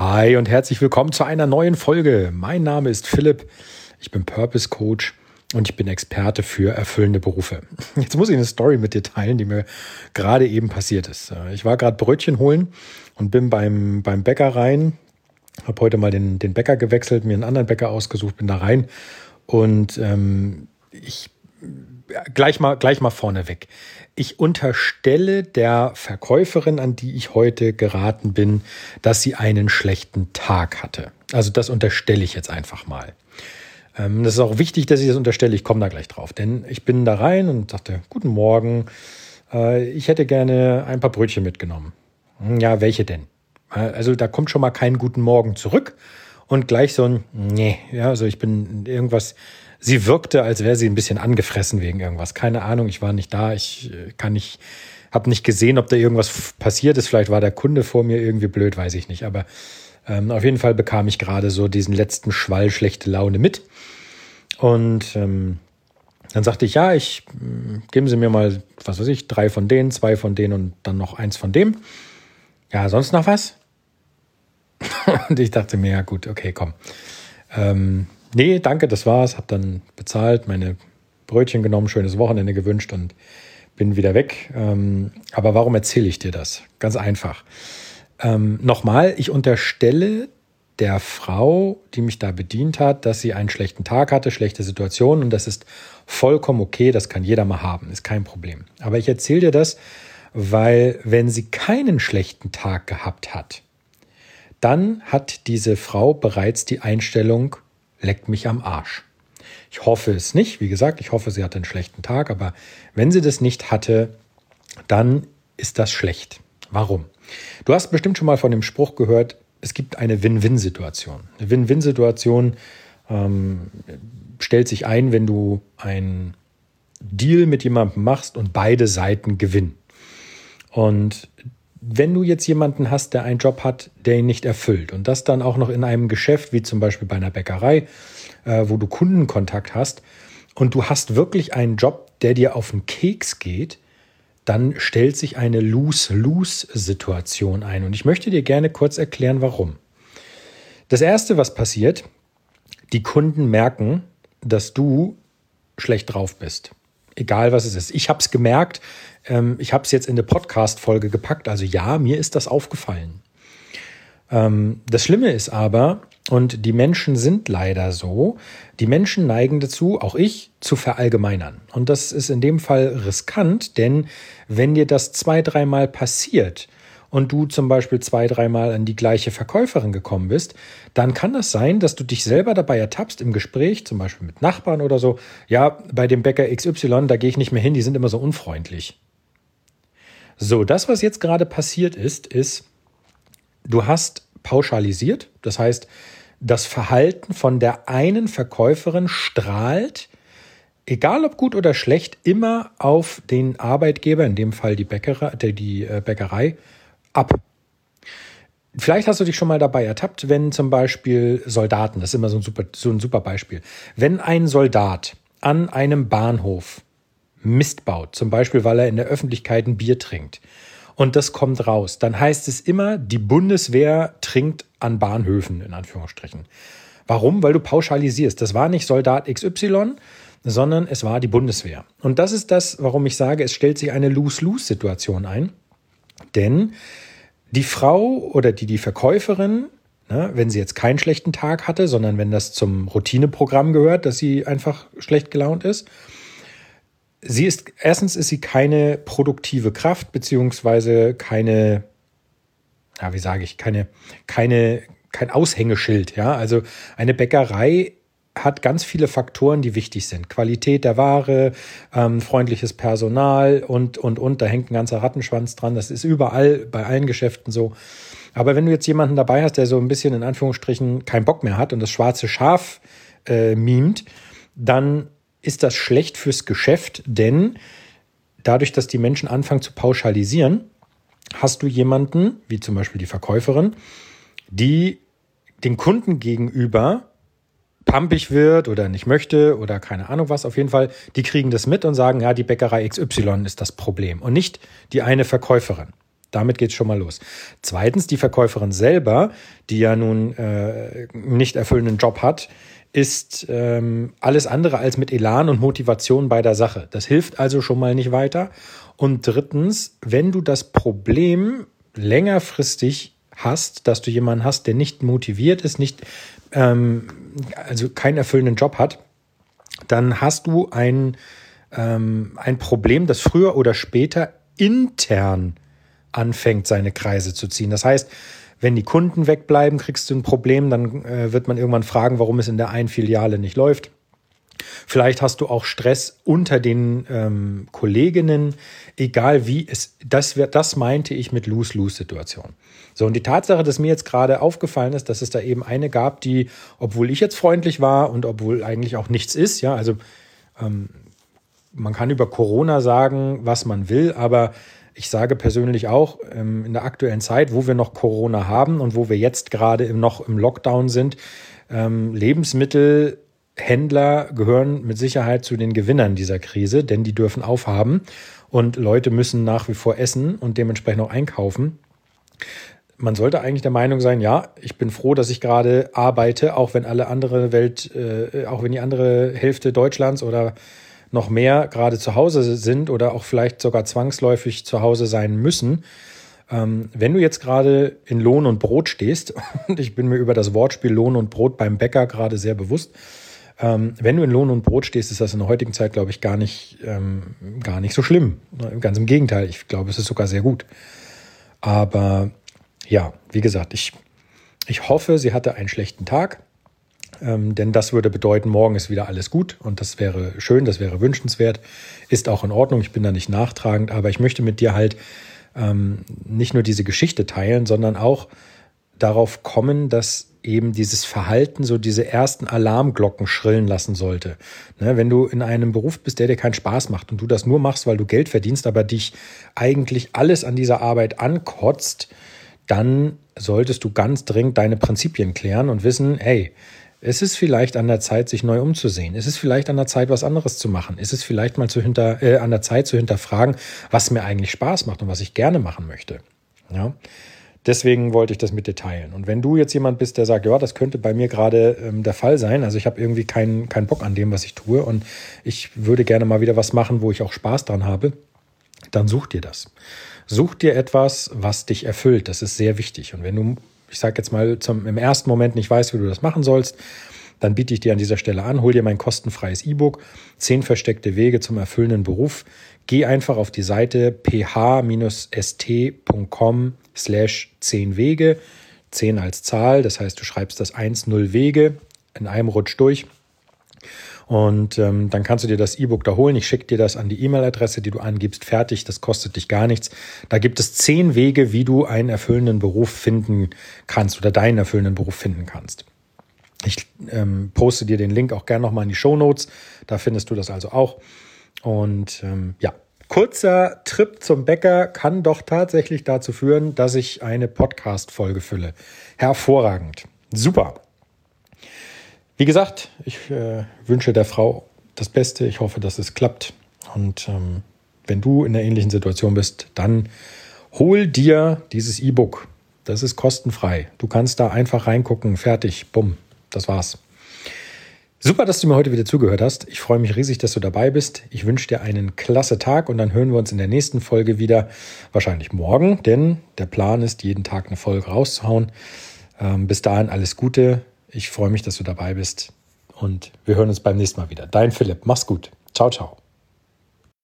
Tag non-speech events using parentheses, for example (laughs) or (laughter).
Hi und herzlich willkommen zu einer neuen Folge. Mein Name ist Philipp, ich bin Purpose Coach und ich bin Experte für erfüllende Berufe. (laughs) Jetzt muss ich eine Story mit dir teilen, die mir gerade eben passiert ist. Ich war gerade Brötchen holen und bin beim, beim Bäcker rein, habe heute mal den, den Bäcker gewechselt, mir einen anderen Bäcker ausgesucht, bin da rein und ähm, ich gleich mal, gleich mal vorneweg. Ich unterstelle der Verkäuferin, an die ich heute geraten bin, dass sie einen schlechten Tag hatte. Also das unterstelle ich jetzt einfach mal. Ähm, das ist auch wichtig, dass ich das unterstelle. Ich komme da gleich drauf. Denn ich bin da rein und sagte, guten Morgen, äh, ich hätte gerne ein paar Brötchen mitgenommen. Hm, ja, welche denn? Äh, also da kommt schon mal kein guten Morgen zurück und gleich so ein, nee, ja, also ich bin irgendwas, sie wirkte, als wäre sie ein bisschen angefressen wegen irgendwas. Keine Ahnung, ich war nicht da, ich äh, kann nicht, habe nicht gesehen, ob da irgendwas passiert ist. Vielleicht war der Kunde vor mir irgendwie blöd, weiß ich nicht. Aber ähm, auf jeden Fall bekam ich gerade so diesen letzten Schwall schlechte Laune mit. Und ähm, dann sagte ich, ja, ich äh, geben Sie mir mal, was weiß ich, drei von denen, zwei von denen und dann noch eins von dem. Ja, sonst noch was? (laughs) und ich dachte mir, ja gut, okay, komm. Ähm, nee, danke, das war's. Hab dann bezahlt, meine Brötchen genommen, schönes Wochenende gewünscht und bin wieder weg. Ähm, aber warum erzähle ich dir das? Ganz einfach. Ähm, Nochmal, ich unterstelle der Frau, die mich da bedient hat, dass sie einen schlechten Tag hatte, schlechte Situation und das ist vollkommen okay, das kann jeder mal haben, ist kein Problem. Aber ich erzähle dir das, weil wenn sie keinen schlechten Tag gehabt hat, dann hat diese Frau bereits die Einstellung, leckt mich am Arsch. Ich hoffe es nicht. Wie gesagt, ich hoffe, sie hatte einen schlechten Tag. Aber wenn sie das nicht hatte, dann ist das schlecht. Warum? Du hast bestimmt schon mal von dem Spruch gehört, es gibt eine Win-Win-Situation. Eine Win-Win-Situation ähm, stellt sich ein, wenn du einen Deal mit jemandem machst und beide Seiten gewinnen. Und wenn du jetzt jemanden hast, der einen Job hat, der ihn nicht erfüllt und das dann auch noch in einem Geschäft, wie zum Beispiel bei einer Bäckerei, äh, wo du Kundenkontakt hast und du hast wirklich einen Job, der dir auf den Keks geht, dann stellt sich eine Lose-Lose-Situation ein. Und ich möchte dir gerne kurz erklären, warum. Das Erste, was passiert, die Kunden merken, dass du schlecht drauf bist. Egal was es ist. Ich habe es gemerkt, ähm, ich habe es jetzt in eine Podcast-Folge gepackt. Also ja, mir ist das aufgefallen. Ähm, das Schlimme ist aber, und die Menschen sind leider so, die Menschen neigen dazu, auch ich, zu verallgemeinern. Und das ist in dem Fall riskant, denn wenn dir das zwei, dreimal passiert, und du zum Beispiel zwei, dreimal an die gleiche Verkäuferin gekommen bist, dann kann das sein, dass du dich selber dabei ertappst im Gespräch, zum Beispiel mit Nachbarn oder so. Ja, bei dem Bäcker XY, da gehe ich nicht mehr hin, die sind immer so unfreundlich. So, das, was jetzt gerade passiert ist, ist, du hast pauschalisiert. Das heißt, das Verhalten von der einen Verkäuferin strahlt, egal ob gut oder schlecht, immer auf den Arbeitgeber, in dem Fall die, Bäckerei, die äh, Bäckerei, ab. Vielleicht hast du dich schon mal dabei ertappt, wenn zum Beispiel Soldaten, das ist immer so ein super, so ein super Beispiel, wenn ein Soldat an einem Bahnhof Mist baut, zum Beispiel weil er in der Öffentlichkeit ein Bier trinkt und das kommt raus, dann heißt es immer, die Bundeswehr trinkt an Bahnhöfen, in Anführungsstrichen. Warum? Weil du pauschalisierst. Das war nicht Soldat XY, sondern es war die Bundeswehr. Und das ist das, warum ich sage, es stellt sich eine Lose-Lose-Situation ein. Denn die Frau oder die, die Verkäuferin, ne, wenn sie jetzt keinen schlechten Tag hatte, sondern wenn das zum Routineprogramm gehört, dass sie einfach schlecht gelaunt ist, sie ist, erstens ist sie keine produktive Kraft, beziehungsweise keine, ja, wie sage ich, keine, keine, kein Aushängeschild, ja. Also eine Bäckerei hat ganz viele Faktoren, die wichtig sind. Qualität der Ware, ähm, freundliches Personal und, und, und. Da hängt ein ganzer Rattenschwanz dran. Das ist überall bei allen Geschäften so. Aber wenn du jetzt jemanden dabei hast, der so ein bisschen in Anführungsstrichen keinen Bock mehr hat und das schwarze Schaf äh, mimt, dann ist das schlecht fürs Geschäft, denn dadurch, dass die Menschen anfangen zu pauschalisieren, hast du jemanden, wie zum Beispiel die Verkäuferin, die dem Kunden gegenüber pampig wird oder nicht möchte oder keine Ahnung was. Auf jeden Fall, die kriegen das mit und sagen, ja, die Bäckerei XY ist das Problem und nicht die eine Verkäuferin. Damit geht es schon mal los. Zweitens, die Verkäuferin selber, die ja nun äh, nicht erfüllenden Job hat, ist ähm, alles andere als mit Elan und Motivation bei der Sache. Das hilft also schon mal nicht weiter. Und drittens, wenn du das Problem längerfristig hast, dass du jemanden hast, der nicht motiviert ist, nicht ähm, also keinen erfüllenden Job hat, dann hast du ein, ähm, ein Problem, das früher oder später intern anfängt, seine Kreise zu ziehen. Das heißt, wenn die Kunden wegbleiben, kriegst du ein Problem, dann äh, wird man irgendwann fragen, warum es in der einen Filiale nicht läuft. Vielleicht hast du auch Stress unter den ähm, Kolleginnen, egal wie es, das, das meinte ich mit Lose-Lose-Situation. So, und die Tatsache, dass mir jetzt gerade aufgefallen ist, dass es da eben eine gab, die, obwohl ich jetzt freundlich war und obwohl eigentlich auch nichts ist, ja, also ähm, man kann über Corona sagen, was man will, aber ich sage persönlich auch, ähm, in der aktuellen Zeit, wo wir noch Corona haben und wo wir jetzt gerade noch im Lockdown sind, ähm, Lebensmittelhändler gehören mit Sicherheit zu den Gewinnern dieser Krise, denn die dürfen aufhaben und Leute müssen nach wie vor essen und dementsprechend auch einkaufen. Man sollte eigentlich der Meinung sein, ja, ich bin froh, dass ich gerade arbeite, auch wenn alle andere Welt, äh, auch wenn die andere Hälfte Deutschlands oder noch mehr gerade zu Hause sind oder auch vielleicht sogar zwangsläufig zu Hause sein müssen. Ähm, wenn du jetzt gerade in Lohn und Brot stehst, (laughs) und ich bin mir über das Wortspiel Lohn und Brot beim Bäcker gerade sehr bewusst, ähm, wenn du in Lohn und Brot stehst, ist das in der heutigen Zeit, glaube ich, gar nicht, ähm, gar nicht so schlimm. Ganz im Gegenteil, ich glaube, es ist sogar sehr gut. Aber ja, wie gesagt, ich, ich hoffe, sie hatte einen schlechten Tag. Ähm, denn das würde bedeuten, morgen ist wieder alles gut und das wäre schön, das wäre wünschenswert, ist auch in Ordnung, ich bin da nicht nachtragend, aber ich möchte mit dir halt ähm, nicht nur diese Geschichte teilen, sondern auch darauf kommen, dass eben dieses Verhalten so diese ersten Alarmglocken schrillen lassen sollte. Ne, wenn du in einem Beruf bist, der dir keinen Spaß macht und du das nur machst, weil du Geld verdienst, aber dich eigentlich alles an dieser Arbeit ankotzt, dann solltest du ganz dringend deine Prinzipien klären und wissen, hey, es ist vielleicht an der Zeit, sich neu umzusehen. Es ist vielleicht an der Zeit, was anderes zu machen. Es ist vielleicht mal zu hinter, äh, an der Zeit zu hinterfragen, was mir eigentlich Spaß macht und was ich gerne machen möchte. Ja. Deswegen wollte ich das mit dir teilen. Und wenn du jetzt jemand bist, der sagt, ja, das könnte bei mir gerade ähm, der Fall sein, also ich habe irgendwie keinen keinen Bock an dem, was ich tue und ich würde gerne mal wieder was machen, wo ich auch Spaß dran habe, dann such dir das. Such dir etwas, was dich erfüllt. Das ist sehr wichtig. Und wenn du ich sage jetzt mal, zum, im ersten Moment nicht weißt, wie du das machen sollst, dann biete ich dir an dieser Stelle an, hol dir mein kostenfreies E-Book, 10 versteckte Wege zum erfüllenden Beruf. Geh einfach auf die Seite ph-st.com slash 10 Wege, 10 als Zahl, das heißt, du schreibst das 1, 0 Wege in einem Rutsch durch und ähm, dann kannst du dir das E-Book da holen. Ich schicke dir das an die E-Mail-Adresse, die du angibst. Fertig, das kostet dich gar nichts. Da gibt es zehn Wege, wie du einen erfüllenden Beruf finden kannst oder deinen erfüllenden Beruf finden kannst. Ich ähm, poste dir den Link auch gerne nochmal in die Show Notes. Da findest du das also auch. Und ähm, ja, kurzer Trip zum Bäcker kann doch tatsächlich dazu führen, dass ich eine Podcast-Folge fülle. Hervorragend. Super. Wie gesagt, ich äh, wünsche der Frau das Beste. Ich hoffe, dass es klappt. Und ähm, wenn du in einer ähnlichen Situation bist, dann hol dir dieses E-Book. Das ist kostenfrei. Du kannst da einfach reingucken. Fertig. Bumm. Das war's. Super, dass du mir heute wieder zugehört hast. Ich freue mich riesig, dass du dabei bist. Ich wünsche dir einen klasse Tag und dann hören wir uns in der nächsten Folge wieder. Wahrscheinlich morgen, denn der Plan ist, jeden Tag eine Folge rauszuhauen. Ähm, bis dahin alles Gute. Ich freue mich, dass du dabei bist und wir hören uns beim nächsten Mal wieder. Dein Philipp, mach's gut. Ciao, ciao.